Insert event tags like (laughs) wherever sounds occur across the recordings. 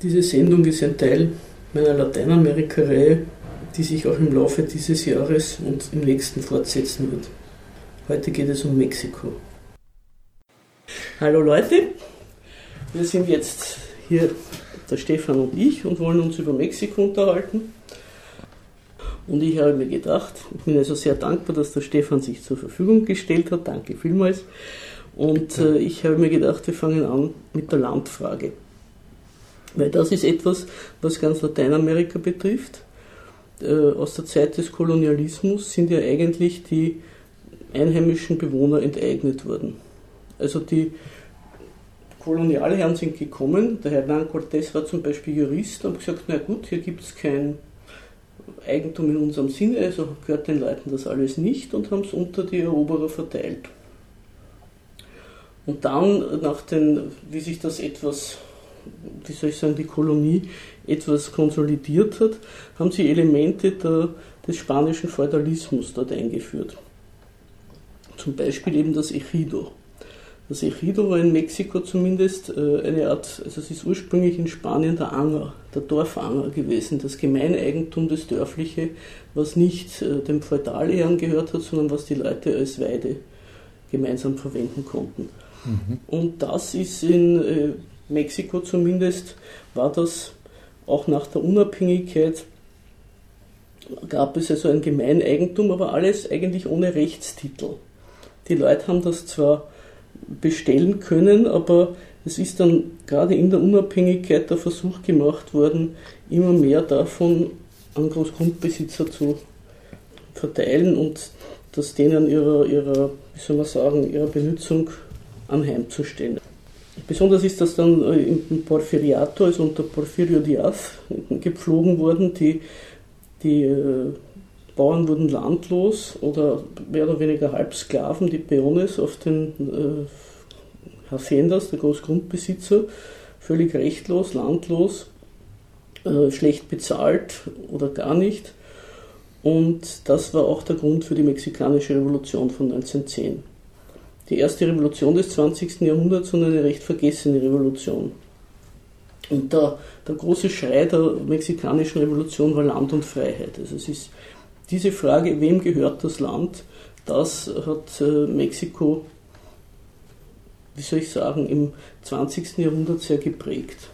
Diese Sendung ist ein Teil meiner Lateinamerika-Reihe, die sich auch im Laufe dieses Jahres und im nächsten fortsetzen wird. Heute geht es um Mexiko. Hallo Leute, wir sind jetzt hier, der Stefan und ich, und wollen uns über Mexiko unterhalten. Und ich habe mir gedacht, ich bin also sehr dankbar, dass der Stefan sich zur Verfügung gestellt hat. Danke vielmals. Und äh, ich habe mir gedacht, wir fangen an mit der Landfrage. Weil das ist etwas, was ganz Lateinamerika betrifft. Äh, aus der Zeit des Kolonialismus sind ja eigentlich die einheimischen Bewohner enteignet worden. Also die Kolonialherren sind gekommen, der Hernán Cortés war zum Beispiel Jurist und gesagt, na gut, hier gibt es kein Eigentum in unserem Sinne, also gehört den Leuten das alles nicht und haben es unter die Eroberer verteilt. Und dann, nach den, wie sich das etwas, wie soll ich sagen, die Kolonie etwas konsolidiert hat, haben sie Elemente der, des spanischen Feudalismus dort eingeführt. Zum Beispiel eben das Ejido. Das Ejido war in Mexiko zumindest äh, eine Art, also es ist ursprünglich in Spanien der Anger, der Dorfanger gewesen, das Gemeineigentum, das Dörfliche, was nicht äh, dem Feudalehren gehört hat, sondern was die Leute als Weide gemeinsam verwenden konnten. Mhm. Und das ist in äh, Mexiko zumindest, war das auch nach der Unabhängigkeit, gab es also ein Gemeineigentum, aber alles eigentlich ohne Rechtstitel. Die Leute haben das zwar bestellen können, aber es ist dann gerade in der Unabhängigkeit der Versuch gemacht worden, immer mehr davon an Großgrundbesitzer zu verteilen und das denen ihrer, ihrer, wie soll man sagen, ihrer Benutzung anheimzustellen. Besonders ist das dann äh, im Porfiriato, also unter Porfirio Diaz, gepflogen worden. Die, die äh, Bauern wurden landlos oder mehr oder weniger Halbsklaven, die Peones auf den äh, Haciendas, der Großgrundbesitzer, völlig rechtlos, landlos, äh, schlecht bezahlt oder gar nicht. Und das war auch der Grund für die mexikanische Revolution von 1910 die erste Revolution des 20. Jahrhunderts und eine recht vergessene Revolution. Und der, der große Schrei der mexikanischen Revolution war Land und Freiheit. Also es ist diese Frage, wem gehört das Land, das hat äh, Mexiko, wie soll ich sagen, im 20. Jahrhundert sehr geprägt.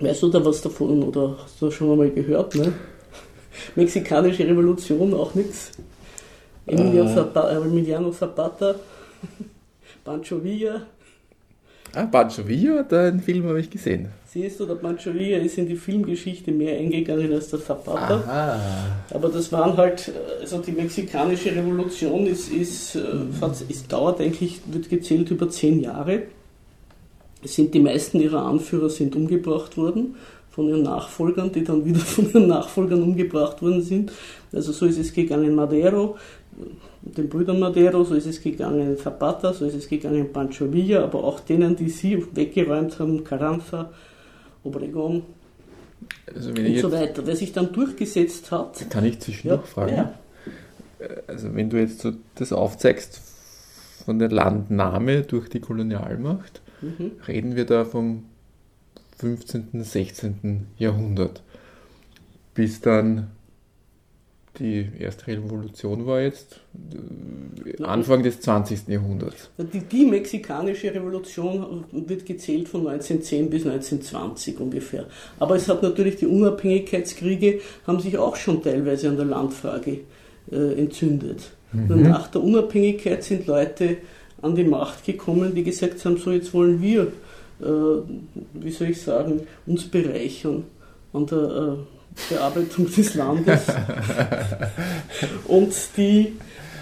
Weißt du da was davon oder hast du das schon einmal gehört? Ne? Mexikanische Revolution, auch nichts? Emilio äh. Zapata, Emiliano Zapata, (laughs) Pancho Villa. Ah, Pancho Villa, den Film habe ich gesehen. Siehst du, der Pancho Villa ist in die Filmgeschichte mehr eingegangen als der Zapata. Aha. Aber das waren halt, also die mexikanische Revolution ist, ist, mhm. ist dauert eigentlich, wird gezählt über zehn Jahre. Es sind die meisten ihrer Anführer sind umgebracht worden von ihren Nachfolgern, die dann (laughs) wieder von ihren Nachfolgern umgebracht worden sind. Also so ist es gegangen Madero, den Brüdern Madero, so ist es gegangen Zapata, so ist es gegangen Pancho Villa, aber auch denen, die sie weggeräumt haben, Carranza, Obregón also und so weiter. Wer sich dann durchgesetzt hat. Kann ich zwischendurch ja, fragen? Ja. Also wenn du jetzt so das aufzeigst von der Landnahme durch die Kolonialmacht, mhm. reden wir da vom 15., 16. Jahrhundert. Bis dann die erste Revolution war jetzt äh, Anfang des 20. Jahrhunderts. Die, die, mexikanische Revolution wird gezählt von 1910 bis 1920 ungefähr. Aber es hat natürlich die Unabhängigkeitskriege haben sich auch schon teilweise an der Landfrage äh, entzündet. Mhm. Nach der Unabhängigkeit sind Leute an die Macht gekommen, die gesagt haben, so jetzt wollen wir, äh, wie soll ich sagen, uns bereichern an der äh, Bearbeitung des Landes. (laughs) Und die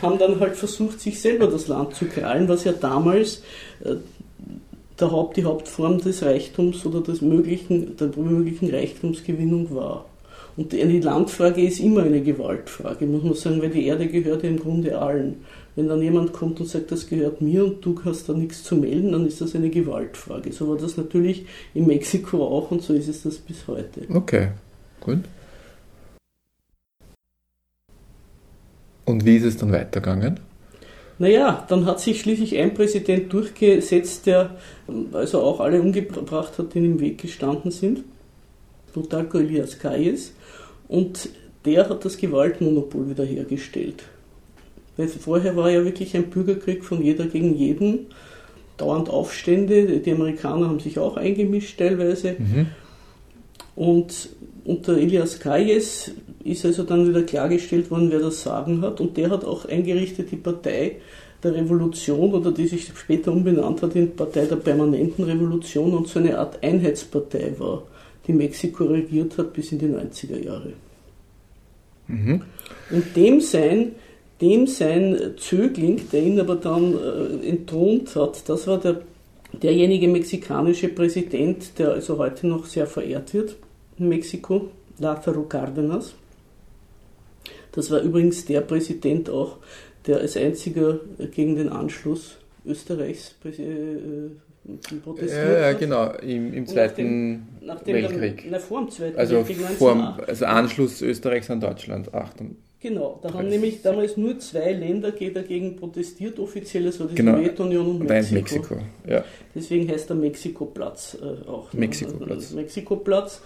haben dann halt versucht, sich selber das Land zu krallen, was ja damals äh, der Haupt, die Hauptform des Reichtums oder des möglichen, der möglichen Reichtumsgewinnung war. Und die Landfrage ist immer eine Gewaltfrage, muss man sagen, weil die Erde gehört ja im Grunde allen. Wenn dann jemand kommt und sagt, das gehört mir und du hast da nichts zu melden, dann ist das eine Gewaltfrage. So war das natürlich in Mexiko auch und so ist es das bis heute. Okay. Gut. Und wie ist es dann weitergegangen? Naja, dann hat sich schließlich ein Präsident durchgesetzt, der also auch alle umgebracht hat, die ihm im Weg gestanden sind. Plutarco Elias Calles. Und der hat das Gewaltmonopol wiederhergestellt. Weil vorher war ja wirklich ein Bürgerkrieg von jeder gegen jeden, dauernd Aufstände, die Amerikaner haben sich auch eingemischt teilweise. Mhm. Und unter Elias Calles ist also dann wieder klargestellt worden, wer das Sagen hat. Und der hat auch eingerichtet die Partei der Revolution oder die sich später umbenannt hat in Partei der permanenten Revolution und so eine Art Einheitspartei war, die Mexiko regiert hat bis in die 90er Jahre. Mhm. Und dem sein, dem sein Zögling, der ihn aber dann äh, entthront hat, das war der, derjenige mexikanische Präsident, der also heute noch sehr verehrt wird Mexiko, Lázaro Cárdenas. Das war übrigens der Präsident auch, der als einziger gegen den Anschluss Österreichs äh, protestiert ja, ja, genau, im, im Zweiten nach dem, nach dem Weltkrieg. Na, vor dem Zweiten also Weltkrieg, vor, also Anschluss Österreichs an Deutschland, 8. Genau, da haben nämlich damals nur zwei Länder dagegen protestiert, offiziell, also die genau. Sowjetunion und Mexiko. Mexiko ja. Deswegen heißt der Mexikoplatz äh, auch. Mexikoplatz. Mexikoplatz.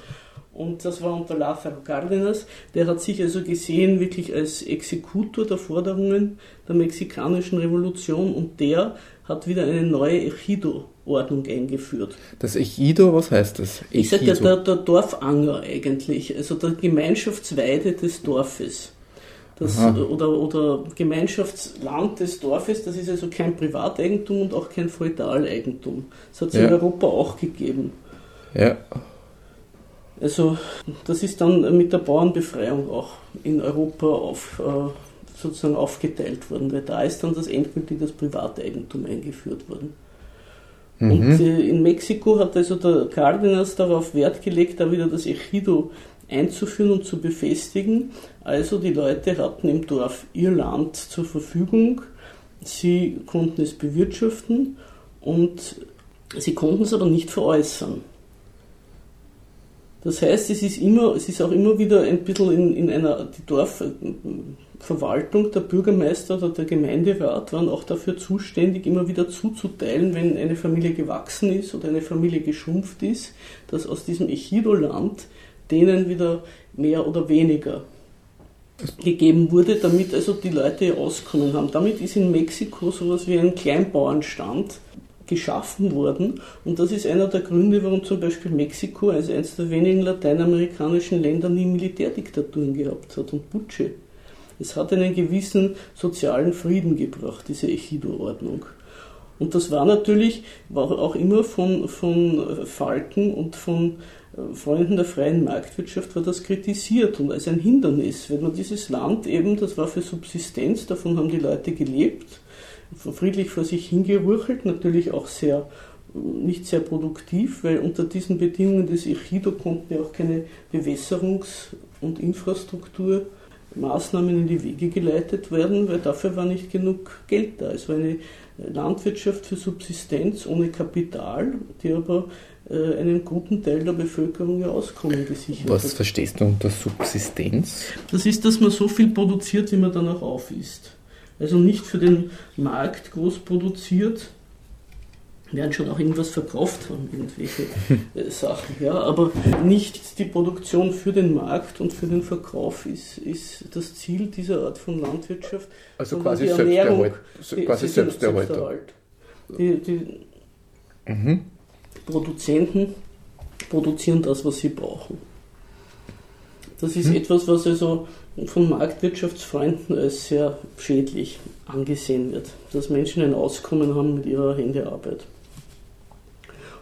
Und das war unter Lázaro Cárdenas. Der hat sich also gesehen wirklich als Exekutor der Forderungen der mexikanischen Revolution und der hat wieder eine neue Ejido-Ordnung eingeführt. Das Ejido, was heißt das? Ejido. Ich sage ja der, der Dorfanger eigentlich, also der Gemeinschaftsweide des Dorfes. Das, oder, oder Gemeinschaftsland des Dorfes, das ist also kein Privateigentum und auch kein Feudaleigentum. Das hat es ja. in Europa auch gegeben. Ja. Also das ist dann mit der Bauernbefreiung auch in Europa auf, äh, sozusagen aufgeteilt worden, weil da ist dann das endgültig das Privateigentum eingeführt worden. Mhm. Und äh, in Mexiko hat also der Cárdenas darauf Wert gelegt, da wieder das Ejido einzuführen und zu befestigen. Also die Leute hatten im Dorf ihr Land zur Verfügung, sie konnten es bewirtschaften und sie konnten es aber nicht veräußern. Das heißt, es ist, immer, es ist auch immer wieder ein bisschen in, in einer die Dorfverwaltung, der Bürgermeister oder der Gemeinderat waren auch dafür zuständig, immer wieder zuzuteilen, wenn eine Familie gewachsen ist oder eine Familie geschrumpft ist, dass aus diesem Echido-Land denen wieder mehr oder weniger gegeben wurde, damit also die Leute Auskommen haben. Damit ist in Mexiko sowas wie ein Kleinbauernstand geschaffen worden. Und das ist einer der Gründe, warum zum Beispiel Mexiko als eines der wenigen lateinamerikanischen Länder nie Militärdiktaturen gehabt hat und Butsche. Es hat einen gewissen sozialen Frieden gebracht, diese Ejido-Ordnung. Und das war natürlich, war auch immer von, von Falken und von äh, Freunden der freien Marktwirtschaft war das kritisiert und als ein Hindernis, wenn man dieses Land eben, das war für Subsistenz, davon haben die Leute gelebt, friedlich vor sich hingewurchelt, natürlich auch sehr nicht sehr produktiv, weil unter diesen Bedingungen des Echido konnten ja auch keine Bewässerungs- und Infrastrukturmaßnahmen in die Wege geleitet werden, weil dafür war nicht genug Geld da. Es war eine Landwirtschaft für Subsistenz ohne Kapital, die aber äh, einen guten Teil der Bevölkerung ihr Auskommen gesichert Was hat. verstehst du unter Subsistenz? Das ist, dass man so viel produziert, wie man danach auf ist also nicht für den Markt groß produziert. Werden schon auch irgendwas verkauft haben, irgendwelche (laughs) äh, Sachen, ja, aber nicht die Produktion für den Markt und für den Verkauf ist, ist das Ziel dieser Art von Landwirtschaft. Also quasi Selbsterhalt. Quasi Selbsterhalt. Die, die mhm. Produzenten produzieren das, was sie brauchen. Das ist mhm. etwas, was also von Marktwirtschaftsfreunden als sehr schädlich angesehen wird, dass Menschen ein Auskommen haben mit ihrer Händearbeit.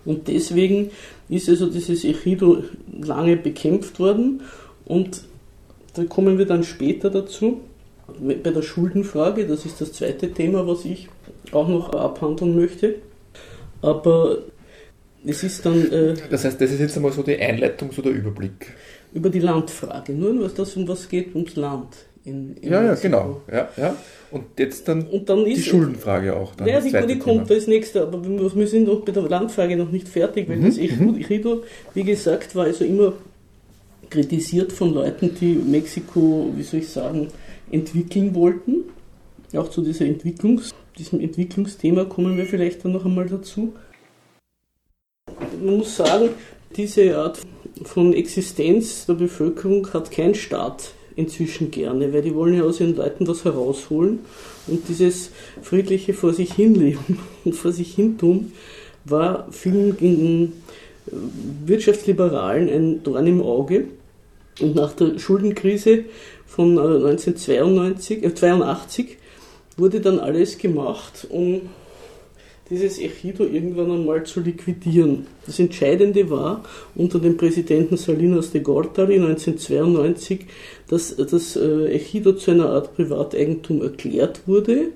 Und deswegen ist also dieses Echido lange bekämpft worden und da kommen wir dann später dazu, bei der Schuldenfrage, das ist das zweite Thema, was ich auch noch abhandeln möchte. Aber es ist dann. Äh, das heißt, das ist jetzt einmal so die Einleitung, so der Überblick über die Landfrage. Nur was das um was geht ums Land. In, in ja, ja, genau. Ja, ja. Und jetzt dann, und dann die Schuldenfrage auch. Dann ja, die, die kommt als nächster, aber wir sind noch bei der Landfrage noch nicht fertig, weil mhm. das Ejido, mhm. wie gesagt, war also immer kritisiert von Leuten, die Mexiko, wie soll ich sagen, entwickeln wollten, auch zu dieser Entwicklungs diesem Entwicklungsthema kommen wir vielleicht dann noch einmal dazu. Man muss sagen, diese Art von Existenz der Bevölkerung hat kein Staat inzwischen gerne, weil die wollen ja aus ihren Leuten was herausholen und dieses friedliche vor sich hinleben (laughs) und vor sich hintun war vielen Wirtschaftsliberalen ein Dorn im Auge. Und nach der Schuldenkrise von 1982, äh, 82 äh, wurde dann alles gemacht, um dieses Ejido irgendwann einmal zu liquidieren. Das Entscheidende war unter dem Präsidenten Salinas de Gortari 1992, dass das äh, Ejido zu einer Art Privateigentum erklärt wurde.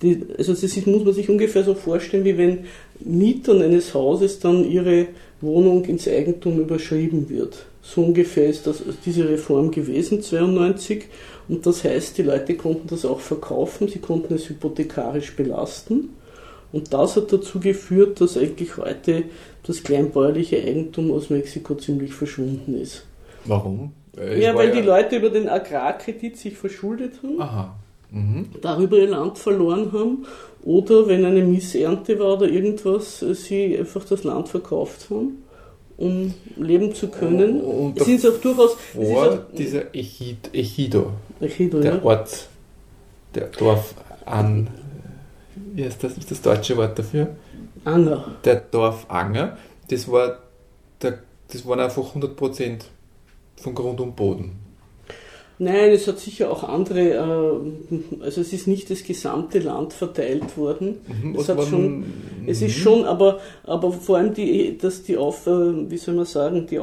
Die, also das ist, muss man sich ungefähr so vorstellen, wie wenn Mietern eines Hauses dann ihre Wohnung ins Eigentum überschrieben wird. So ungefähr ist das, diese Reform gewesen, 1992. Und das heißt, die Leute konnten das auch verkaufen, sie konnten es hypothekarisch belasten. Und das hat dazu geführt, dass eigentlich heute das kleinbäuerliche Eigentum aus Mexiko ziemlich verschwunden ist. Warum? Äh, ja, weil ja die Leute über den Agrarkredit sich verschuldet haben, Aha. Mhm. darüber ihr Land verloren haben oder wenn eine Missernte war oder irgendwas, äh, sie einfach das Land verkauft haben um leben zu können. Und es ist auch durchaus. Vor auch, dieser Echid, Echido, Echido, der ja. Ort, der Dorf an wie heißt das, ist das deutsche Wort dafür? Anger. Der Dorfanger, das war der, das waren einfach 100% von Grund und Boden. Nein, es hat sicher auch andere, äh, also es ist nicht das gesamte Land verteilt worden. Mhm, es, hat schon, es ist mhm. schon, aber, aber vor allem die, dass die Auf, äh, wie soll man sagen, die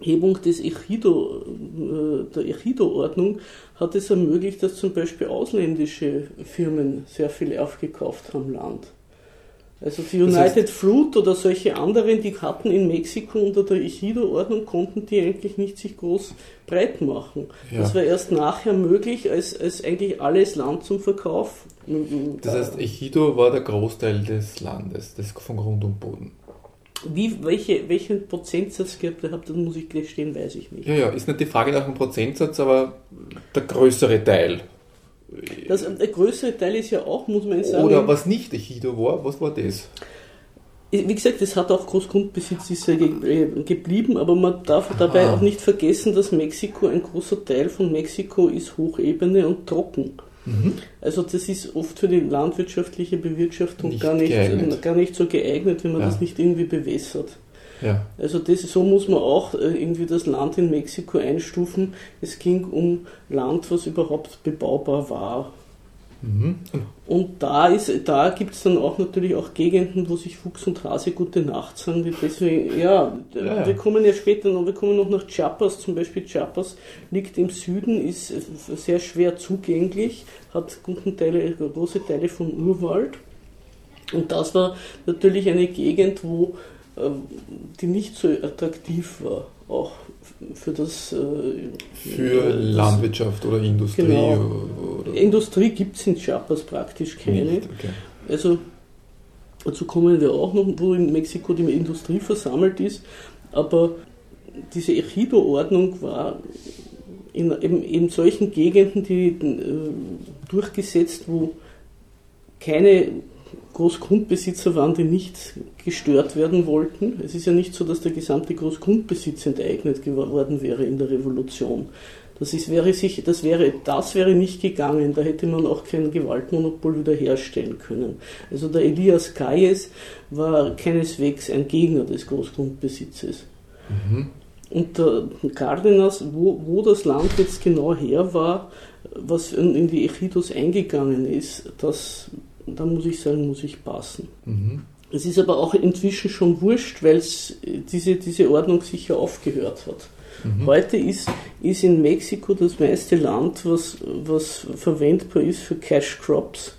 Aufhebung des Echido, äh, der Echido-Ordnung hat es ermöglicht, dass zum Beispiel ausländische Firmen sehr viel aufgekauft haben Land. Also die United das heißt, Fruit oder solche anderen, die hatten in Mexiko unter der Ejido-Ordnung, konnten die eigentlich nicht sich groß breit machen. Ja. Das war erst nachher möglich, als, als eigentlich alles Land zum Verkauf. Das heißt, Ejido war der Großteil des Landes, das von Grund und Boden. Wie, welche, welchen Prozentsatz gehabt ihr habt, das muss ich gestehen, weiß ich nicht. Ja, ja, ist nicht die Frage nach dem Prozentsatz, aber der größere Teil. Das, der größere Teil ist ja auch, muss man sagen. Oder was nicht Echido war, was war das? Wie gesagt, es hat auch Großgrundbesitz ist ja geblieben, aber man darf Aha. dabei auch nicht vergessen, dass Mexiko, ein großer Teil von Mexiko ist Hochebene und trocken. Mhm. Also das ist oft für die landwirtschaftliche Bewirtschaftung nicht gar, nicht, gar nicht so geeignet, wenn man ja. das nicht irgendwie bewässert. Ja. Also das, so muss man auch äh, irgendwie das Land in Mexiko einstufen. Es ging um Land, was überhaupt bebaubar war. Mhm. Und da, da gibt es dann auch natürlich auch Gegenden, wo sich Fuchs und Hase gute Nacht sagen. Deswegen, ja, ja, wir kommen ja später noch, wir kommen noch nach Chiapas, zum Beispiel Chiapas liegt im Süden, ist sehr schwer zugänglich, hat guten Teile, große Teile vom Urwald. Und das war natürlich eine Gegend, wo ähm, die nicht so attraktiv war, auch für das. Äh, für das, Landwirtschaft oder Industrie? Genau. Oder? Industrie gibt es in Chiapas praktisch keine. Nicht, okay. Also dazu kommen wir auch noch, wo in Mexiko die Industrie versammelt ist, aber diese Ejido-Ordnung war in eben, in solchen Gegenden, die äh, durchgesetzt, wo keine Großgrundbesitzer waren, die nicht gestört werden wollten. Es ist ja nicht so, dass der gesamte Großgrundbesitz enteignet geworden wäre in der Revolution. Das, ist, wäre sich, das, wäre, das wäre nicht gegangen, da hätte man auch kein Gewaltmonopol wiederherstellen können. Also der Elias Kayes war keineswegs ein Gegner des Großgrundbesitzes. Mhm. Und der Cardenas, wo, wo das Land jetzt genau her war, was in die Echidos eingegangen ist, das da muss ich sagen, muss ich passen. Mhm. Es ist aber auch inzwischen schon wurscht, weil diese, diese Ordnung sicher aufgehört hat. Mhm. Heute ist, ist in Mexiko das meiste Land, was, was verwendbar ist für Cash Crops,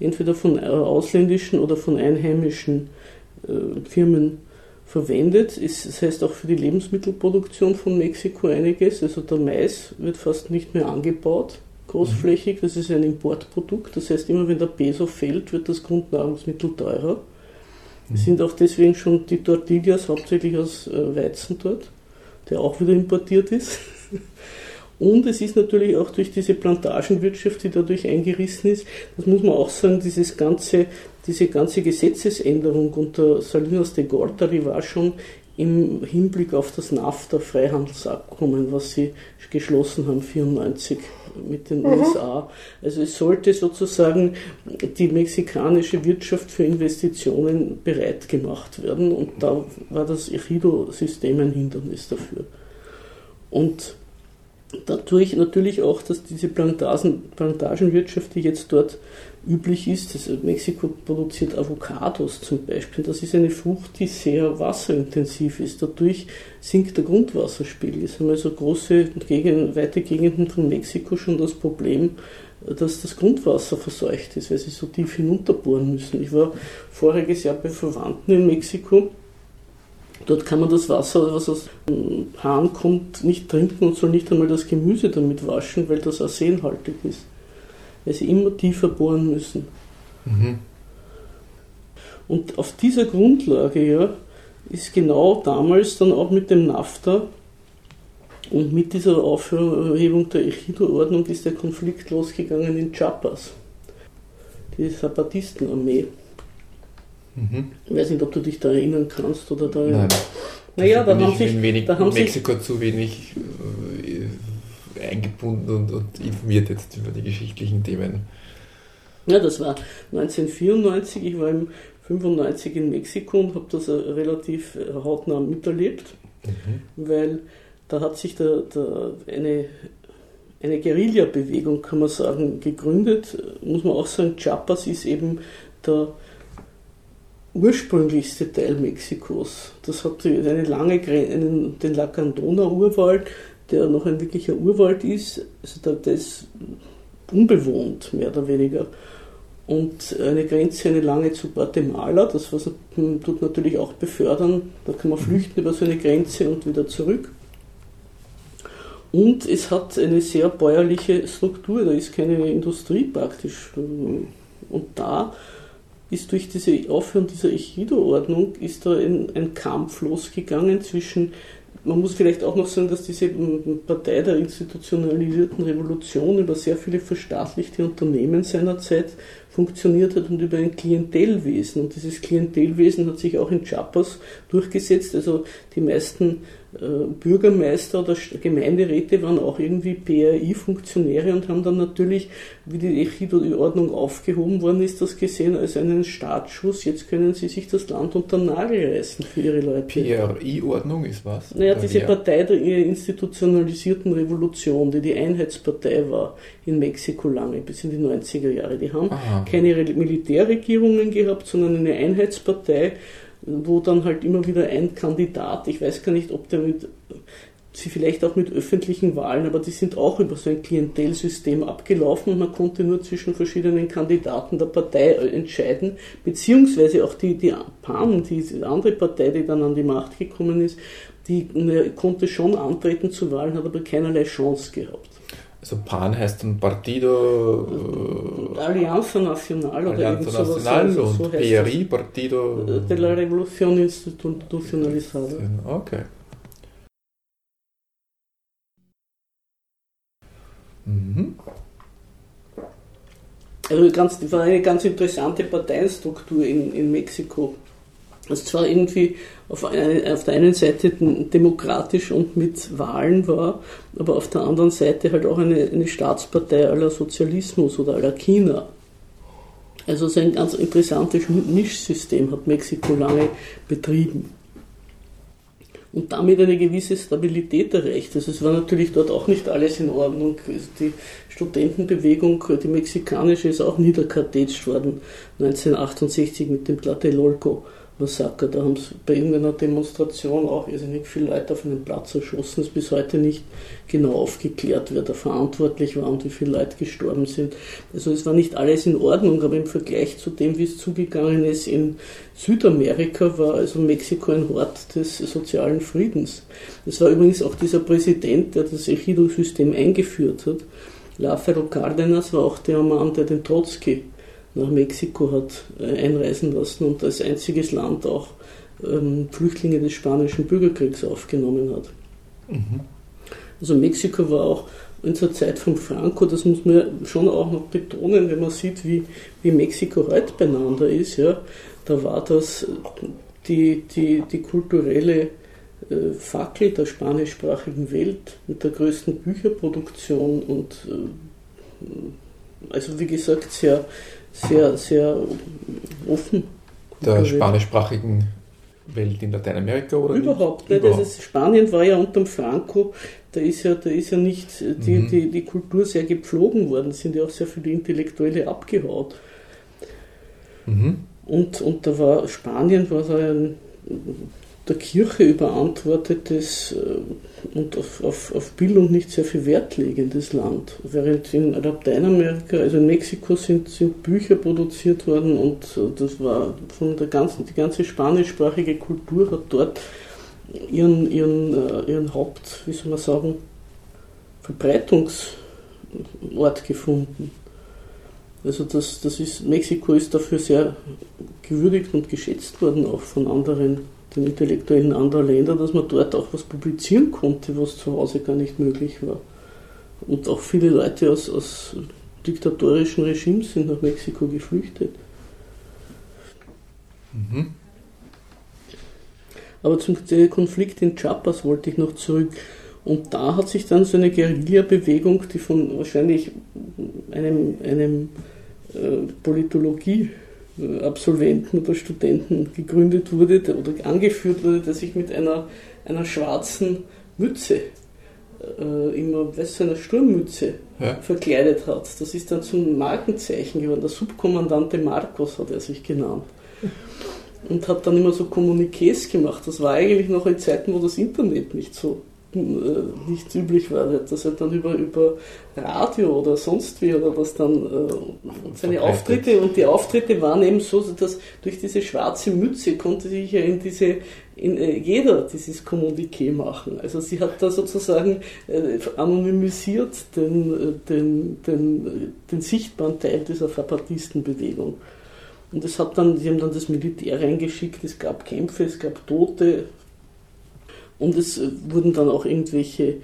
entweder von äh, ausländischen oder von einheimischen äh, Firmen verwendet. Ist, das heißt auch für die Lebensmittelproduktion von Mexiko einiges. Also der Mais wird fast nicht mehr angebaut großflächig. Das ist ein Importprodukt. Das heißt, immer wenn der Peso fällt, wird das Grundnahrungsmittel teurer. Es sind auch deswegen schon die Tortillas hauptsächlich aus äh, Weizen dort, der auch wieder importiert ist. (laughs) Und es ist natürlich auch durch diese Plantagenwirtschaft, die dadurch eingerissen ist, das muss man auch sagen, dieses ganze, diese ganze Gesetzesänderung unter Salinas de Gortari war schon im Hinblick auf das NAFTA-Freihandelsabkommen, was sie geschlossen haben, 1994 mit den mhm. USA. Also es sollte sozusagen die mexikanische Wirtschaft für Investitionen bereit gemacht werden und da war das Ejido-System ein Hindernis dafür. Und dadurch natürlich auch, dass diese Plantagen, Plantagenwirtschaft, die jetzt dort üblich ist, also Mexiko produziert Avocados zum Beispiel, das ist eine Frucht, die sehr wasserintensiv ist. Dadurch sinkt der Grundwasserspiegel. Es haben also große, Gegend, weite Gegenden von Mexiko schon das Problem, dass das Grundwasser verseucht ist, weil sie so tief hinunterbohren müssen. Ich war voriges Jahr bei Verwandten in Mexiko Dort kann man das Wasser, was aus dem Hahn kommt, nicht trinken und soll nicht einmal das Gemüse damit waschen, weil das arsenhaltig ist. Weil sie immer tiefer bohren müssen. Mhm. Und auf dieser Grundlage ja, ist genau damals dann auch mit dem NAFTA und mit dieser Aufhebung der Ejido-Ordnung ist der Konflikt losgegangen in Chiapas, die Zapatistenarmee. Mhm. Ich weiß nicht, ob du dich da erinnern kannst oder da. Nein. Naja, da haben sich. Da haben Mexiko sich, zu wenig äh, eingebunden und, und, informiert jetzt über die geschichtlichen Themen. Ja, das war 1994. Ich war im 95 in Mexiko und habe das relativ äh, hautnah miterlebt, mhm. weil da hat sich da, da eine, eine Guerilla-Bewegung, kann man sagen, gegründet. Muss man auch sagen, Chiapas ist eben der ursprünglichste Teil Mexikos. Das hat eine lange einen, den Lacandona-Urwald, der noch ein wirklicher Urwald ist. Also der, der ist unbewohnt, mehr oder weniger. Und eine Grenze, eine lange zu Guatemala, das was, tut natürlich auch befördern. Da kann man flüchten über so eine Grenze und wieder zurück. Und es hat eine sehr bäuerliche Struktur, da ist keine Industrie praktisch. Und da ist durch diese Aufhören dieser Echido-Ordnung ist da ein, ein Kampf losgegangen zwischen man muss vielleicht auch noch sagen, dass diese Partei der institutionalisierten Revolution über sehr viele verstaatlichte Unternehmen seinerzeit funktioniert hat und über ein Klientelwesen. Und dieses Klientelwesen hat sich auch in Chiapas durchgesetzt. Also die meisten Bürgermeister oder Gemeinderäte waren auch irgendwie PRI-Funktionäre und haben dann natürlich, wie die Echido-Ordnung aufgehoben worden ist, das gesehen als einen Startschuss. Jetzt können sie sich das Land unter den Nagel reißen für ihre Leute. PRI-Ordnung ist was? Naja, diese Partei der institutionalisierten Revolution, die die Einheitspartei war in Mexiko lange, bis in die 90er Jahre. Die haben Aha. keine Militärregierungen gehabt, sondern eine Einheitspartei wo dann halt immer wieder ein Kandidat, ich weiß gar nicht, ob der mit, sie vielleicht auch mit öffentlichen Wahlen, aber die sind auch über so ein Klientelsystem abgelaufen und man konnte nur zwischen verschiedenen Kandidaten der Partei entscheiden, beziehungsweise auch die, die PAN, die andere Partei, die dann an die Macht gekommen ist, die ne, konnte schon antreten zu Wahlen, hat aber keinerlei Chance gehabt. Also PAN heißt dann Partido. Äh, Alianza Nacional oder Alianza Nacional so, und so PRI, Partido. De la Revolución Institucionalizada. Okay. Mhm. Also ganz, das war eine ganz interessante Parteienstruktur in, in Mexiko das zwar irgendwie auf, eine, auf der einen Seite demokratisch und mit Wahlen war, aber auf der anderen Seite halt auch eine, eine Staatspartei aller Sozialismus oder aller China. Also so ein ganz interessantes Mischsystem hat Mexiko lange betrieben. Und damit eine gewisse Stabilität erreicht. Also es war natürlich dort auch nicht alles in Ordnung. Also die Studentenbewegung, die mexikanische, ist auch niederkartätscht worden 1968 mit dem Tlatelolco. Massaker. Da haben sie bei irgendeiner Demonstration auch irrsinnig viele Leute auf einen Platz erschossen. Es bis heute nicht genau aufgeklärt, wer da verantwortlich war und wie viele Leute gestorben sind. Also es war nicht alles in Ordnung, aber im Vergleich zu dem, wie es zugegangen ist in Südamerika, war also Mexiko ein Hort des sozialen Friedens. Es war übrigens auch dieser Präsident, der das Ejido-System eingeführt hat. Lázaro Cárdenas war auch der Mann, der den Trotzki nach Mexiko hat äh, einreisen lassen und als einziges Land auch ähm, Flüchtlinge des spanischen Bürgerkriegs aufgenommen hat. Mhm. Also Mexiko war auch in der Zeit von Franco, das muss man schon auch noch betonen, wenn man sieht, wie, wie Mexiko heute beieinander ist, ja, da war das die, die, die kulturelle äh, Fackel der spanischsprachigen Welt mit der größten Bücherproduktion und äh, also wie gesagt sehr, sehr, sehr offen. Der spanischsprachigen Welt in Lateinamerika oder Überhaupt nicht. Überhaupt. Also Spanien war ja unter Franco, da ist ja, da ist ja nicht die, mhm. die, die Kultur sehr gepflogen worden, sind ja auch sehr viele Intellektuelle abgehaut. Mhm. Und, und da war Spanien war so ein der Kirche überantwortetes äh, und auf, auf, auf Bildung nicht sehr viel Wert legendes Land. Während in Lateinamerika, also in Mexiko, sind, sind Bücher produziert worden und äh, das war von der ganzen, die ganze spanischsprachige Kultur hat dort ihren, ihren, äh, ihren Haupt, wie soll man sagen, Verbreitungsort gefunden. Also das, das ist, Mexiko ist dafür sehr gewürdigt und geschätzt worden, auch von anderen den Intellektuellen anderer Länder, dass man dort auch was publizieren konnte, was zu Hause gar nicht möglich war. Und auch viele Leute aus, aus diktatorischen Regimes sind nach Mexiko geflüchtet. Mhm. Aber zum Konflikt in Chiapas wollte ich noch zurück. Und da hat sich dann so eine Guerilla-Bewegung, die von wahrscheinlich einem, einem äh, Politologie Absolventen oder Studenten gegründet wurde oder angeführt wurde, der sich mit einer, einer schwarzen Mütze, äh, immer, weißt du, einer Sturmmütze ja. verkleidet hat. Das ist dann zum Markenzeichen geworden. Der Subkommandante Marcos hat er sich genannt. Und hat dann immer so Kommuniqués gemacht. Das war eigentlich noch in Zeiten, wo das Internet nicht so äh, nicht üblich war, dass er dann über, über Radio oder sonst wie oder was dann äh, seine Auftritte und die Auftritte waren eben so, dass durch diese schwarze Mütze konnte sich ja in diese in, äh, jeder dieses Kommuniqué machen. Also sie hat da sozusagen äh, anonymisiert den, äh, den, den, den sichtbaren Teil dieser Zapatistenbewegung. Und es hat dann, sie haben dann das Militär reingeschickt, es gab Kämpfe, es gab Tote, und es wurden dann auch irgendwelche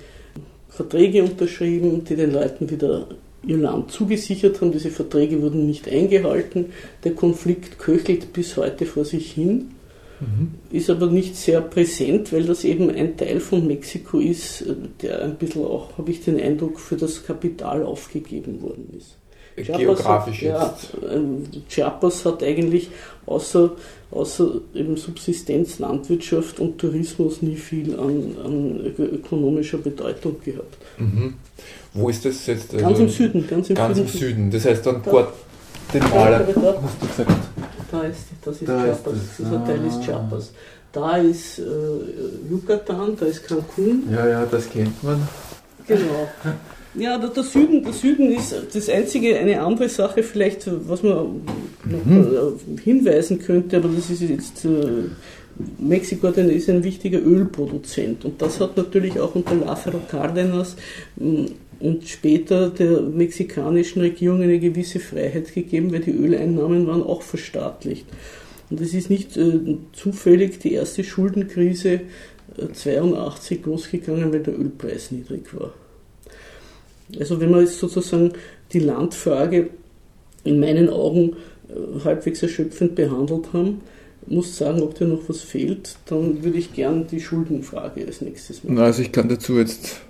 Verträge unterschrieben, die den Leuten wieder ihr Land zugesichert haben. Diese Verträge wurden nicht eingehalten. Der Konflikt köchelt bis heute vor sich hin, mhm. ist aber nicht sehr präsent, weil das eben ein Teil von Mexiko ist, der ein bisschen auch, habe ich den Eindruck, für das Kapital aufgegeben worden ist. Geografisch hat, jetzt. Ja, Chiapas hat eigentlich außer, außer eben Subsistenz, Landwirtschaft und Tourismus nie viel an, an ökonomischer Bedeutung gehabt. Mhm. Wo ist das jetzt? Ganz also im Süden. Ganz im, ganz Süden. im Süden. Das heißt dann Guatemala, da, da, hast du gesagt. Da ist, das ist da Chiapas. Ist das. Dieser Teil ist ah. Chiapas. Da ist äh, Yucatan, da ist Cancun. Ja, ja, das kennt man. Genau. Ja, der, der, Süden, der Süden ist das einzige, eine andere Sache vielleicht, was man mhm. Äh, hinweisen könnte, aber das ist jetzt, äh, Mexiko ist ein wichtiger Ölproduzent und das hat natürlich auch unter Lázaro Cárdenas mm, und später der mexikanischen Regierung eine gewisse Freiheit gegeben, weil die Öleinnahmen waren auch verstaatlicht. Und es ist nicht äh, zufällig die erste Schuldenkrise 82 äh, losgegangen, weil der Ölpreis niedrig war. Also wenn jetzt sozusagen die Landfrage in meinen Augen äh, halbwegs erschöpfend behandelt haben, muss sagen, ob dir noch was fehlt, dann würde ich gern die Schuldenfrage als nächstes machen. Also ich kann dazu jetzt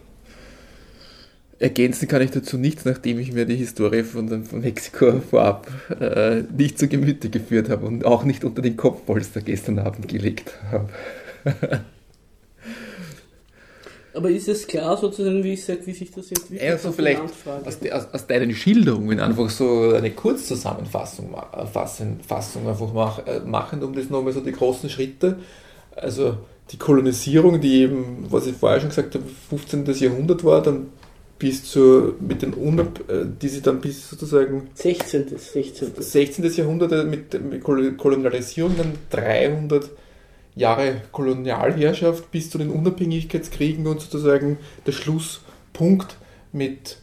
ergänzen kann ich dazu nichts, nachdem ich mir die Historie von, von Mexiko vorab äh, nicht zu Gemüte geführt habe und auch nicht unter den Kopfpolster gestern Abend gelegt habe. (laughs) Aber ist es klar sozusagen, wie ich sage, wie sich das jetzt wirklich also vielleicht aus, de, aus, aus, deinen Schilderungen einfach so eine Kurzzusammenfassung äh, Fassung, Fassung einfach mach, äh, machen, um das nochmal so die großen Schritte, also die Kolonisierung, die eben, was ich vorher schon gesagt habe, 15. Jahrhundert war, dann bis zu, mit den Unab, äh, die sie dann bis sozusagen 16. 16. 16. Jahrhundert mit, mit Kolonialisierung dann 300 Jahre Kolonialherrschaft bis zu den Unabhängigkeitskriegen und sozusagen der Schlusspunkt mit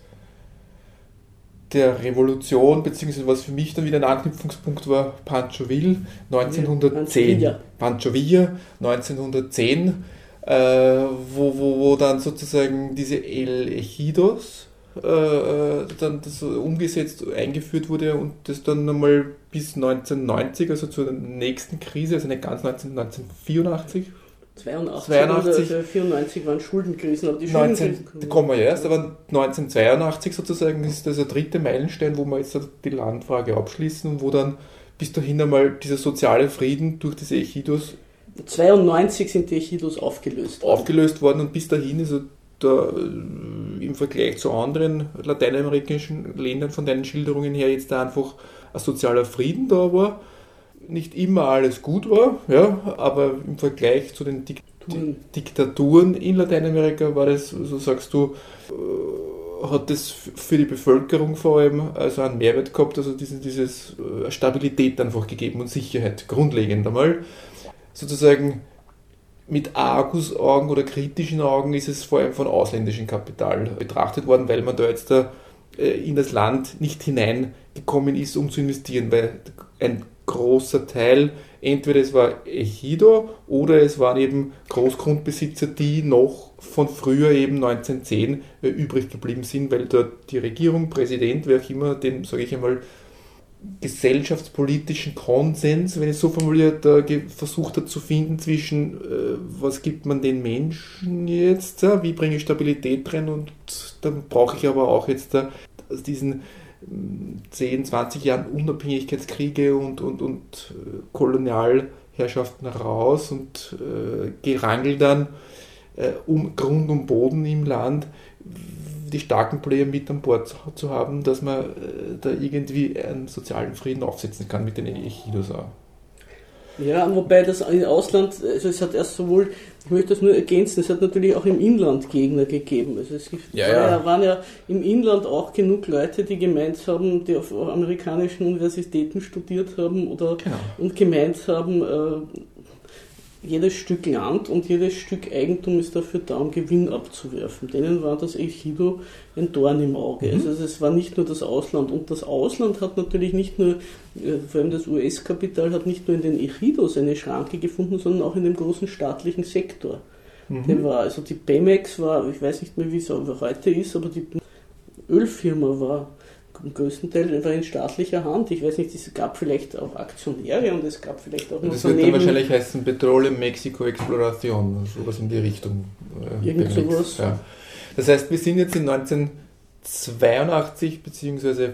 der Revolution, beziehungsweise was für mich dann wieder ein Anknüpfungspunkt war, Pancho Villa 1910. Pancho Villa 1910 äh, wo, wo, wo dann sozusagen diese El Ejidos äh, äh, dann das umgesetzt, eingeführt wurde und das dann nochmal bis 1990, also zur nächsten Krise, also nicht ganz 19, 1984, 82, 82 oder 94 waren Schuldenkrisen, aber die 19, Schuldenkrisen. da kommen wir ja erst, aber 1982 sozusagen ist das der dritte Meilenstein, wo wir jetzt die Landfrage abschließen und wo dann bis dahin einmal dieser soziale Frieden durch diese Echidos 92 sind die Echidos aufgelöst. worden. aufgelöst worden und bis dahin ist er da äh, im Vergleich zu anderen lateinamerikanischen Ländern von deinen Schilderungen her jetzt da einfach ein sozialer Frieden da war. Nicht immer alles gut war, ja, aber im Vergleich zu den Dik Touren. Diktaturen in Lateinamerika war das, so sagst du, äh, hat das für die Bevölkerung vor allem also einen Mehrwert gehabt, also dieses, dieses äh, Stabilität einfach gegeben und Sicherheit, grundlegend einmal. Sozusagen mit Argusaugen oder kritischen Augen ist es vor allem von ausländischem Kapital betrachtet worden, weil man da jetzt da in das Land nicht hineingekommen ist, um zu investieren, weil ein großer Teil, entweder es war Ejido oder es waren eben Großgrundbesitzer, die noch von früher eben 1910 äh, übrig geblieben sind, weil dort die Regierung, Präsident, wer auch immer, den, sage ich einmal, gesellschaftspolitischen Konsens, wenn ich so formuliert, äh, versucht hat zu finden zwischen, äh, was gibt man den Menschen jetzt, äh, wie bringe ich Stabilität rein und dann brauche ich aber auch jetzt aus diesen mm, 10, 20 Jahren Unabhängigkeitskriege und, und, und Kolonialherrschaften raus und äh, Gerangel dann um Grund und Boden im Land, die starken Player mit an Bord zu, zu haben, dass man äh, da irgendwie einen sozialen Frieden aufsetzen kann mit den Echidos auch. Ja, wobei das im Ausland, also es hat erst sowohl, ich möchte das nur ergänzen, es hat natürlich auch im Inland Gegner gegeben. Also es gibt, Ja, ja. waren ja im Inland auch genug Leute, die gemeint haben, die auf amerikanischen Universitäten studiert haben oder Genau. und gemeint haben, äh, jedes Stück Land und jedes Stück Eigentum ist dafür da, um Gewinn abzuwerfen. Denen war das Ejido ein Dorn im Auge. Mhm. Also es war nicht nur das Ausland. Und das Ausland hat natürlich nicht nur, äh, vor allem das US-Kapital hat nicht nur in den Ejidos eine Schranke gefunden, sondern auch in dem großen staatlichen Sektor. Der war, also die Pemex war, ich weiß nicht mehr, wie es heute ist, aber die Ölfirma war im größten Teil war in staatlicher Hand. Ich weiß nicht, es gab vielleicht auch Aktionäre und es gab vielleicht auch Das wird dann Unternehmen. wahrscheinlich heißen Petroleum Mexico Exploration, sowas in die Richtung. äh, Irgend sowas. Ja. Das heißt, wir sind jetzt in 1982 bzw.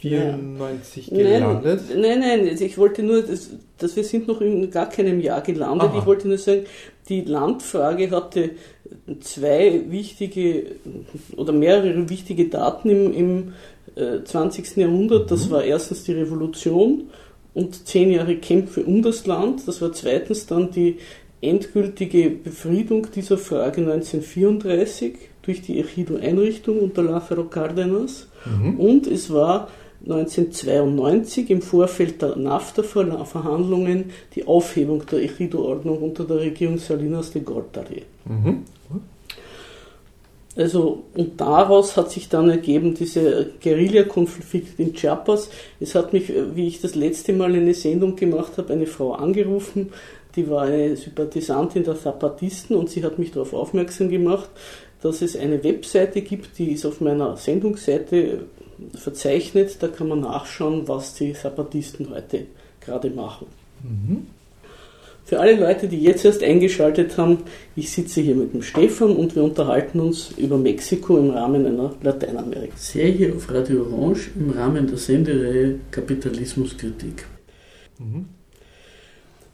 94 gelandet. Nein, nein, nein, also ich wollte nur, dass, dass wir sind noch in gar keinem Jahr gelandet. Aha. Ich wollte nur sagen, die Landfrage hatte zwei wichtige oder mehrere wichtige Daten im, im äh, 20. Jahrhundert. Das war erstens die Revolution und zehn Jahre Kämpfe um das Land. Das war zweitens dann die endgültige Befriedung dieser Frage 1934 durch die Ejido-Einrichtung unter Lázaro Cárdenas. Mhm. Und es war 1992 im Vorfeld der NAFTA-Verhandlungen die Aufhebung der Ejido-Ordnung unter der Regierung Salinas de Gortari. Mhm. Also, und daraus hat sich dann ergeben dieser Guerilla-Konflikt in Chiapas. Es hat mich, äh, wie ich das letzte Mal eine Sendung gemacht habe, eine Frau angerufen, die war eine Sympathisantin der Zapatisten und sie hat mich darauf aufmerksam gemacht, dass es eine Webseite gibt, die ist auf meiner Sendungsseite verzeichnet, da kann man nachschauen, was die Zapatisten heute gerade machen. Mhm. Für alle Leute, die jetzt erst eingeschaltet haben, ich sitze hier mit dem Stefan und wir unterhalten uns über Mexiko im Rahmen einer Lateinamerika-Serie auf Radio Orange im Rahmen der Sendereihe Kapitalismuskritik. Mhm.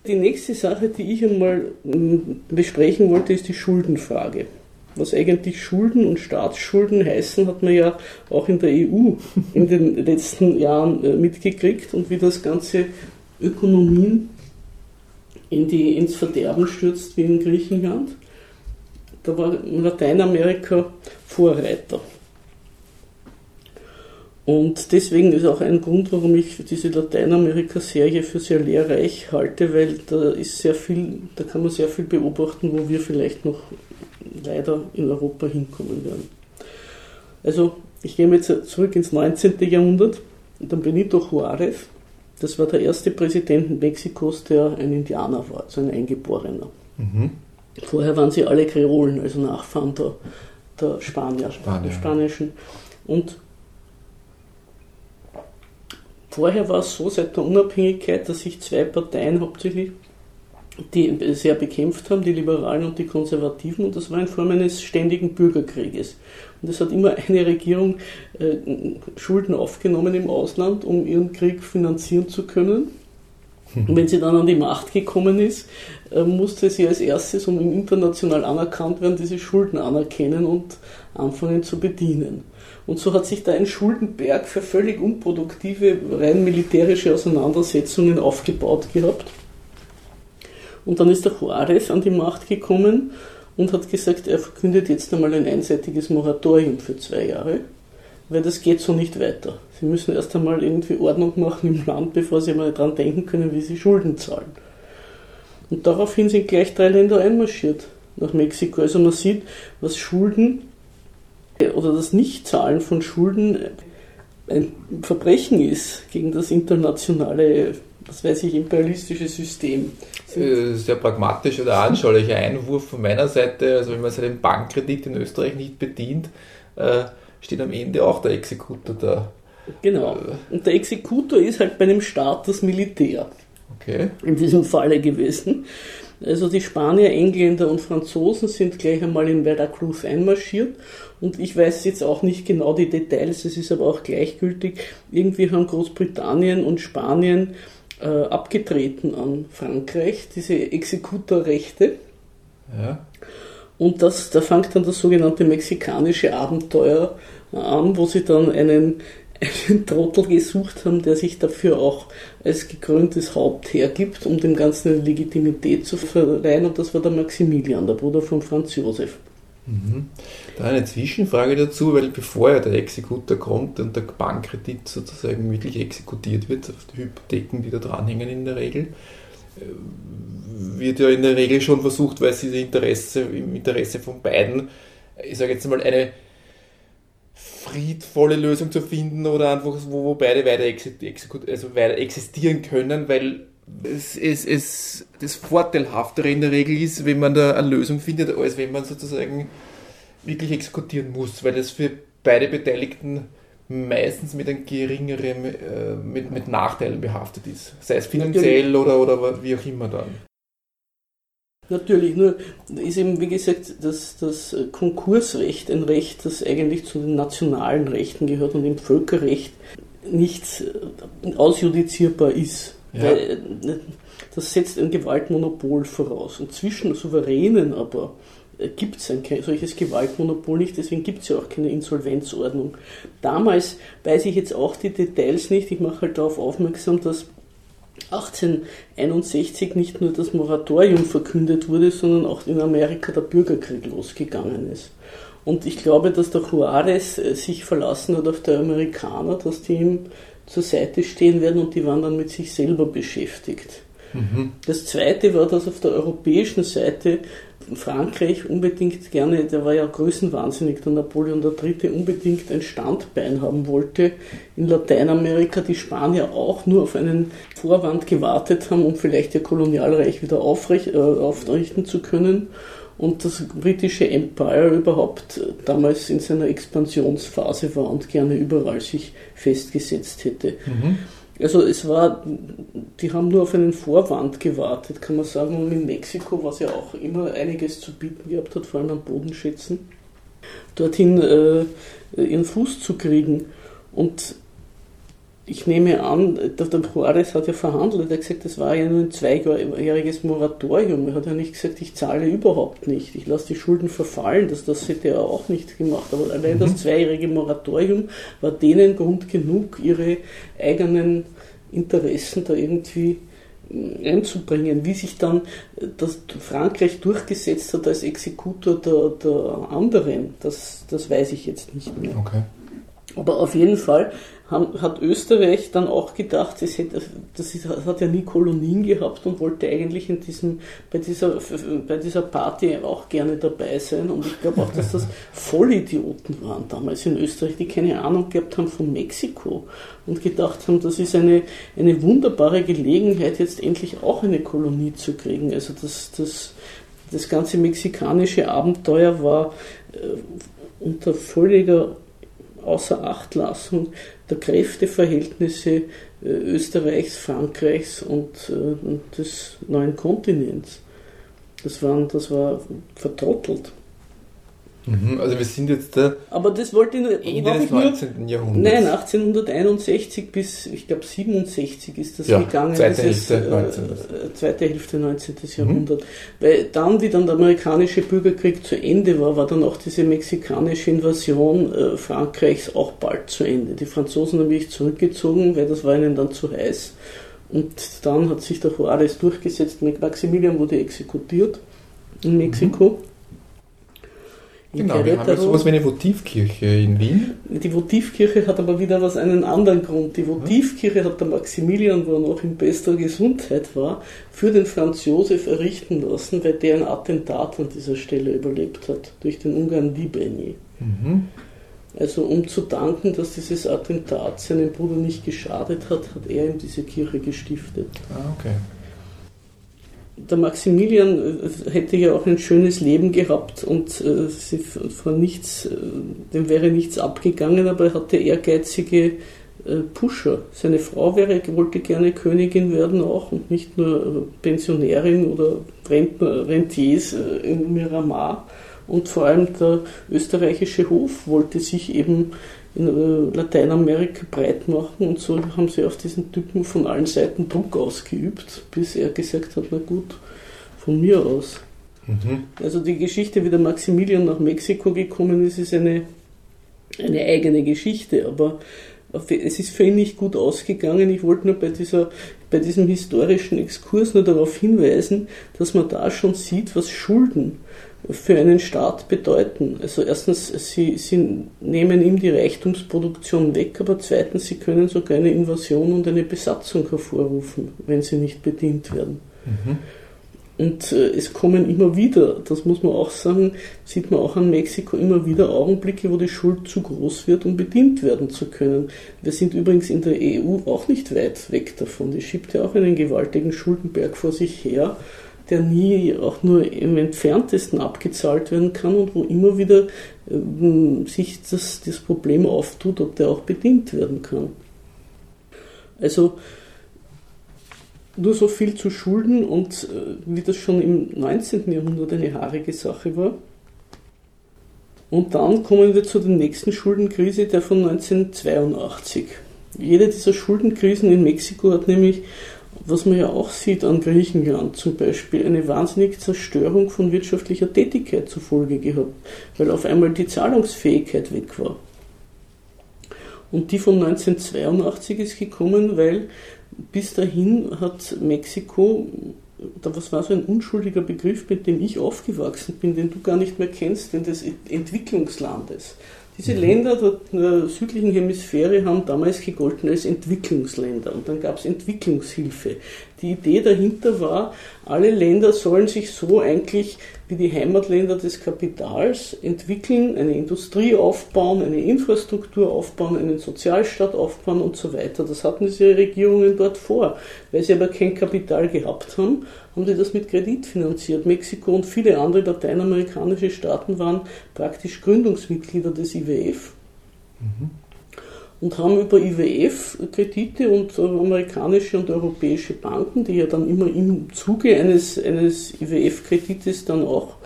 Die nächste Sache, die ich einmal mm, besprechen wollte, ist die Schuldenfrage. Was eigentlich Schulden und Staatsschulden heißen, hat man ja auch in der EU in den (laughs) letzten Jahren äh, mitgekriegt und wie das ganze Ökonomien in die, ins Verderben stürzt wie in Griechenland. Da war Lateinamerika Vorreiter. Und deswegen ist auch ein Grund, warum ich diese Lateinamerika-Serie für sehr lehrreich halte, weil da ist sehr viel, da kann man sehr viel beobachten, wo wir vielleicht noch leider in Europa hinkommen werden. Also, ich gehe jetzt zurück ins 19. Jahrhundert und dann Benito Juárez, das war der erste Präsident Mexikos, der ein Indianer war, also ein Eingeborener. Mhm. Vorher waren sie alle Kreolen, also Nachfahren der, der Spanier, Spanier. der spanischen. Und vorher war es so, seit der Unabhängigkeit, dass sich zwei Parteien hauptsächlich die sehr bekämpft haben, die Liberalen und die Konservativen, und das war in Form eines ständigen Bürgerkrieges. Und es hat immer eine Regierung äh, Schulden aufgenommen im Ausland, um ihren Krieg finanzieren zu können. Und wenn sie dann an die Macht gekommen ist, äh, musste sie als erstes, um international anerkannt werden, diese Schulden anerkennen und anfangen zu bedienen. Und so hat sich da ein Schuldenberg für völlig unproduktive, rein militärische Auseinandersetzungen aufgebaut gehabt. Und dann ist der Juarez an die Macht gekommen und hat gesagt, er verkündet jetzt einmal ein einseitiges Moratorium für zwei Jahre, weil das geht so nicht weiter. Sie müssen erst einmal irgendwie Ordnung machen im Land, bevor sie mal daran denken können, wie sie Schulden zahlen. Und daraufhin sind gleich drei Länder einmarschiert nach Mexiko. Also man sieht, was Schulden oder das Nichtzahlen von Schulden ein Verbrechen ist gegen das internationale, was weiß ich, imperialistische System. Äh, Sehr pragmatisch oder anschaulicher Einwurf von meiner Seite. Also wenn man seinen Bankkredit in Österreich nicht bedient, äh, steht am Ende auch der Exekutor da. Genau. Und der Exekutor ist halt bei einem Staat das Militär. Okay. in diesem Falle gewesen. Also die Spanier, Engländer und Franzosen sind gleich einmal in Veracruz einmarschiert und ich weiß jetzt auch nicht genau die Details, es ist aber auch gleichgültig. Irgendwie haben Großbritannien und Spanien äh, abgetreten an Frankreich, diese Exekutorrechte. Ja. Und das, da fängt dann das sogenannte mexikanische Abenteuer an, wo sie dann einen, (laughs) einen Trottel gesucht haben, der sich dafür auch als gekröntes Haupt hergibt, um dem Ganzen eine Legitimität zu verleihen. Und das war der Maximilian, der Bruder von Franz Josef. Mhm. Da eine Zwischenfrage dazu, weil bevor ja der Exekutor kommt und der Bankkredit sozusagen wirklich exekutiert wird, auf die Hypotheken, die da dranhängen in der Regel, äh, wird ja in der Regel schon versucht, weil es diese Interesse, im Interesse von beiden, ich sage jetzt mal, eine friedvolle Lösung zu finden oder einfach, wo, wo beide weiter, exekut, also weiter existieren können, weil es, es, es das Vorteilhaftere in der Regel ist, wenn man da eine Lösung findet, als wenn man sozusagen wirklich exekutieren muss, weil es für beide Beteiligten meistens mit einem geringeren, äh, mit, mit Nachteilen behaftet ist. Sei es finanziell oder, oder wie auch immer dann. Natürlich, nur ist eben, wie gesagt, das, das Konkursrecht ein Recht, das eigentlich zu den nationalen Rechten gehört und im Völkerrecht nicht äh, ausjudizierbar ist. Ja. Weil, äh, das setzt ein Gewaltmonopol voraus. Und zwischen Souveränen aber gibt es ein solches Gewaltmonopol nicht, deswegen gibt es ja auch keine Insolvenzordnung. Damals weiß ich jetzt auch die Details nicht, ich mache halt darauf aufmerksam, dass 1861 nicht nur das Moratorium verkündet wurde, sondern auch in Amerika der Bürgerkrieg losgegangen ist. Und ich glaube, dass der Juarez äh, sich verlassen hat auf die Amerikaner, dass die ihm zur Seite stehen werden und die waren dann mit sich selber beschäftigt. Mhm. Das zweite war, dass auf der europäischen Seite Frankreich unbedingt gerne, der war ja größenwahnsinnig, der Napoleon III. unbedingt ein Standbein haben wollte in Lateinamerika, die Spanier auch nur auf einen Vorwand gewartet haben, um vielleicht ihr Kolonialreich wieder aufrecht, äh, aufrichten zu können und das britische Empire überhaupt damals in seiner Expansionsphase war und gerne überall sich festgesetzt hätte. Mhm. Also es war, die haben nur auf einen Vorwand gewartet, kann man sagen, und in Mexiko, was ja auch immer einiges zu bieten gehabt hat, vor allem an Bodenschätzen, dorthin äh, ihren Fuß zu kriegen. Und ich nehme an, der, der Juarez hat ja verhandelt, er hat gesagt, das war ja nur ein zweijähriges Moratorium. Er hat ja nicht gesagt, ich zahle überhaupt nicht, ich lasse die Schulden verfallen, das, das hätte er auch nicht gemacht. Aber allein Mhm. das zweijährige Moratorium war denen Grund genug, ihre eigenen Interessen da irgendwie mm, einzubringen. Wie sich dann das Frankreich durchgesetzt hat als Exekutor der, der anderen, das, das weiß ich jetzt nicht mehr. Okay. Aber auf jeden Fall haben, hat Österreich dann auch gedacht, es hätte, das ist, hat ja nie Kolonien gehabt und wollte eigentlich in diesem, bei, dieser, bei dieser Party auch gerne dabei sein. Und ich glaube auch, dass das Vollidioten waren damals in Österreich, die keine Ahnung gehabt haben von Mexiko und gedacht haben, das ist eine, eine wunderbare Gelegenheit, jetzt endlich auch eine Kolonie zu kriegen. Also das, das das ganze mexikanische Abenteuer war äh, unter völliger Außerachtlassung der Kräfteverhältnisse äh, Österreichs, Frankreichs und äh, des neuen Kontinents. Das, waren, das war vertrottelt. Mhm, also wir sind jetzt da Aber das wollte ich nur, Ende des 19. Nur, Jahrhunderts. Nein, 1861 bis, ich glaube, 67 ist das ja, gegangen. Zweite Hälfte 19. Äh, zweite Hälfte 19. Jahrhundert. Mhm. Weil dann, wie dann der amerikanische Bürgerkrieg zu Ende war, war dann auch diese mexikanische Invasion äh, Frankreichs auch bald zu Ende. Die Franzosen haben sich zurückgezogen, weil das war ihnen dann zu heiß. Und dann hat sich der Juarez durchgesetzt. Maximilian wurde exekutiert in Mexiko. Mhm. Genau, wir haben sowas wie eine Votivkirche in Wien. Die Votivkirche hat aber wieder was einen anderen Grund. Die Votivkirche hat der Maximilian, wo er noch in bester Gesundheit war, für den Franz Josef errichten lassen, weil der ein Attentat an dieser Stelle überlebt hat, durch den Ungarn Libeni. Mhm. Also um zu danken, dass dieses Attentat seinem Bruder nicht geschadet hat, hat er ihm diese Kirche gestiftet. Ah, okay der Maximilian äh, hätte ja auch ein schönes Leben gehabt und äh, von nichts, äh, dem wäre nichts abgegangen, aber er hatte ehrgeizige Pusher. Seine Frau wäre, wollte gerne Königin werden auch und nicht nur Pensionärin oder Rentner, Rentiers in Miramar. Und vor allem der österreichische Hof wollte sich eben in äh, Lateinamerika breit machen und so haben sie auf diesen Typen von allen Seiten Druck ausgeübt, bis er gesagt hat, na gut, von mir aus. Mhm. Also die Geschichte, wie der Maximilian nach Mexiko gekommen ist, ist eine, eine eigene Geschichte, aber es ist für ihn nicht gut ausgegangen. Ich wollte nur bei, dieser, bei diesem historischen Exkurs nur darauf hinweisen, dass man da schon sieht, was Schulden für einen Staat bedeuten. Also erstens, sie, sie nehmen ihm die Reichtumsproduktion weg, aber zweitens, sie können sogar eine Invasion und eine Besatzung hervorrufen, wenn sie nicht bedient werden. Mhm. Und äh, es kommen immer wieder, das muss man auch sagen, sieht man auch an Mexiko immer wieder Augenblicke, wo die Schuld zu groß wird, um bedient werden zu können. Wir sind übrigens in der EU auch nicht weit weg davon. Die schiebt ja auch einen gewaltigen Schuldenberg vor sich her der nie auch nur im entferntesten abgezahlt werden kann und wo immer wieder äh, sich das, das Problem auftut, ob der auch bedient werden kann. Also nur so viel zu Schulden und äh, wie das schon im 19. Jahrhundert eine haarige Sache war. Und dann kommen wir zu der nächsten Schuldenkrise, der von 1982. Jede dieser Schuldenkrisen in Mexiko hat nämlich was man ja auch sieht an Griechenland zum Beispiel, eine wahnsinnige Zerstörung von wirtschaftlicher Tätigkeit zur Folge gehabt, weil auf einmal die Zahlungsfähigkeit weg war. Und die von 1982 ist gekommen, weil bis dahin hat Mexiko, was war so ein unschuldiger Begriff, mit dem ich aufgewachsen bin, den du gar nicht mehr kennst, den des Entwicklungslandes. Diese Länder der südlichen Hemisphäre haben damals gegolten als Entwicklungsländer und dann gab es Entwicklungshilfe. Die Idee dahinter war, alle Länder sollen sich so eigentlich wie die Heimatländer des Kapitals entwickeln, eine Industrie aufbauen, eine Infrastruktur aufbauen, einen Sozialstaat aufbauen und so weiter. Das hatten diese Regierungen dort vor. Weil sie aber kein Kapital gehabt haben, haben sie das mit Kredit finanziert. Mexiko und viele andere lateinamerikanische Staaten waren praktisch Gründungsmitglieder des IWF. Mhm und haben über IWF-Kredite und amerikanische und europäische Banken, die ja dann immer im Zuge eines, eines IWF-Kredites dann auch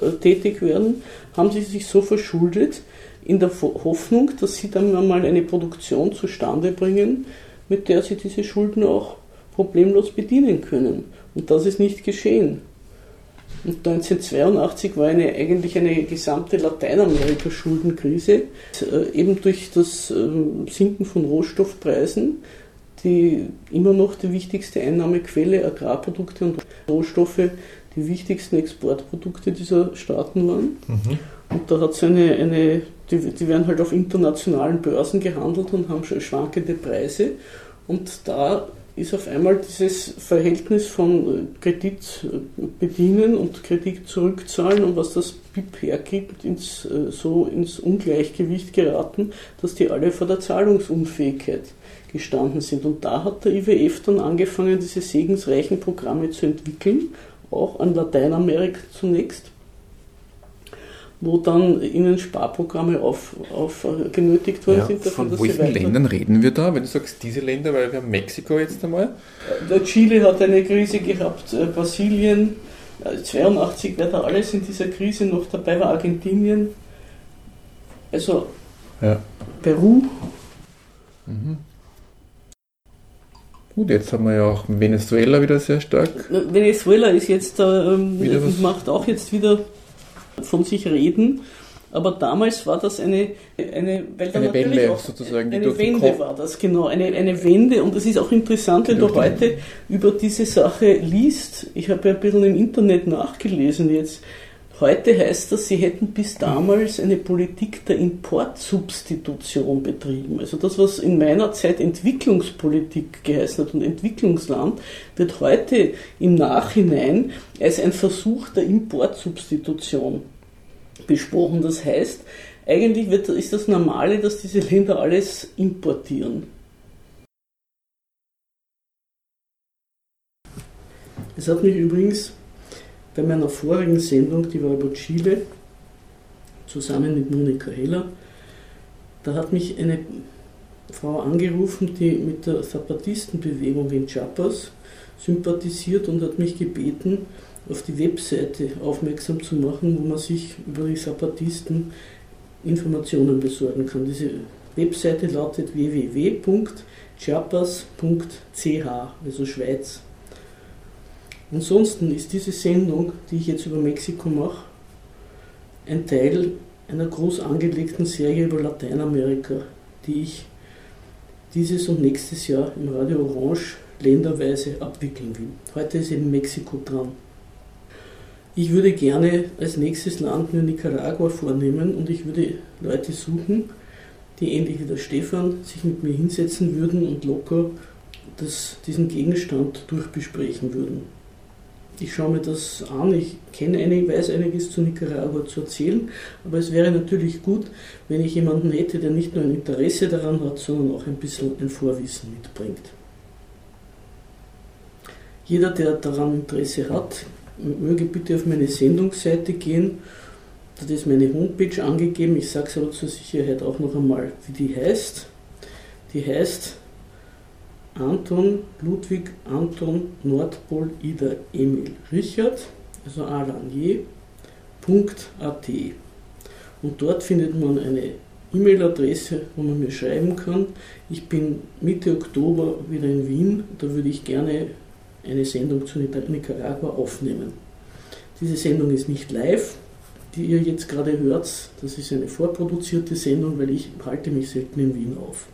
äh, tätig werden, haben sie sich so verschuldet, in der Hoffnung, dass sie dann mal eine Produktion zustande bringen, mit der sie diese Schulden auch problemlos bedienen können. Und das ist nicht geschehen. Und 1982 war eine, eigentlich eine gesamte Lateinamerika-Schuldenkrise, äh, eben durch das äh, Sinken von Rohstoffpreisen, die immer noch die wichtigste Einnahmequelle Agrarprodukte und Rohstoffe die wichtigsten Exportprodukte dieser Staaten waren. Mhm. Und da hat es eine, eine die, die werden halt auf internationalen Börsen gehandelt und haben schwankende Preise. Und da ist auf einmal dieses Verhältnis von äh, Kredit äh, bedienen und Kredit zurückzahlen und was das BIP hergibt, ins, äh, so ins Ungleichgewicht geraten, dass die alle vor der Zahlungsunfähigkeit gestanden sind. Und da hat der IWF dann angefangen, diese segensreichen Programme zu entwickeln auch an Lateinamerika zunächst, wo dann ihnen Sparprogramme auf, auf äh, genötigt worden Ja, sind. von dass welchen Ländern reden wir da? Wenn du sagst, diese Länder, weil wir haben Mexiko jetzt einmal. Der Chile hat eine Krise gehabt, äh, Brasilien, äh, 82 wäre da alles in dieser Krise noch dabei, war Argentinien, also Ja. Peru. Mhm. Gut, jetzt haben wir ja auch Venezuela wieder sehr stark. Venezuela ist jetzt, äh, ähm, macht auch jetzt wieder von sich reden. Aber damals war das eine, eine, weil Eine Welle auch sozusagen, die eine Wende war das, genau, eine, eine Wende. Und es ist auch interessant, wenn du heute über diese Sache liest. Ich habe ja ein bisschen im Internet nachgelesen jetzt. Heute heißt das, sie hätten bis damals eine Politik der Importsubstitution betrieben. Also das, was in meiner Zeit Entwicklungspolitik geheißen hat und Entwicklungsland, wird heute im Nachhinein als ein Versuch der Importsubstitution besprochen. Das heißt, eigentlich wird, ist das Normale, dass diese Länder alles importieren. Es hat mich übrigens bei meiner vorigen Sendung, die war über Chile, zusammen mit Monika Heller, da hat mich eine Frau angerufen, die mit der Zapatistenbewegung in Chiapas sympathisiert und hat mich gebeten, auf die Webseite aufmerksam zu machen, wo man sich über die Zapatisten Informationen besorgen kann. Diese Webseite lautet www.chiapas.ch, also Schweiz. Ansonsten ist diese Sendung, die ich jetzt über Mexiko mache, ein Teil einer groß angelegten Serie über Lateinamerika, die ich dieses und nächstes Jahr im Radio Orange länderweise abwickeln will. Heute ist eben Mexiko dran. Ich würde gerne als nächstes Land mir Nicaragua vornehmen und ich würde Leute suchen, die ähnlich wie der Stefan sich mit mir hinsetzen würden und locker das, diesen Gegenstand durchbesprechen würden. Ich schaue mir das an, ich kenne einig, weiß einiges zu Nicaragua zu erzählen, aber es wäre natürlich gut, wenn ich jemanden hätte, der nicht nur ein Interesse daran hat, sondern auch ein bisschen ein Vorwissen mitbringt. Jeder, der daran Interesse hat, möge bitte auf meine Sendungsseite gehen. Da ist meine Homepage angegeben. Ich sage es aber zur Sicherheit auch noch einmal, wie die heißt. Die heißt Anton Ludwig Anton Nordpol Ida Emil Richard, also alanier.at. Und dort findet man eine E-Mail-Adresse, wo man mir schreiben kann. Ich bin Mitte Oktober wieder in Wien. Da würde ich gerne eine Sendung zu Nicaragua aufnehmen. Diese Sendung ist nicht live, die ihr jetzt gerade hört. Das ist eine vorproduzierte Sendung, weil ich halte mich selten in Wien auf.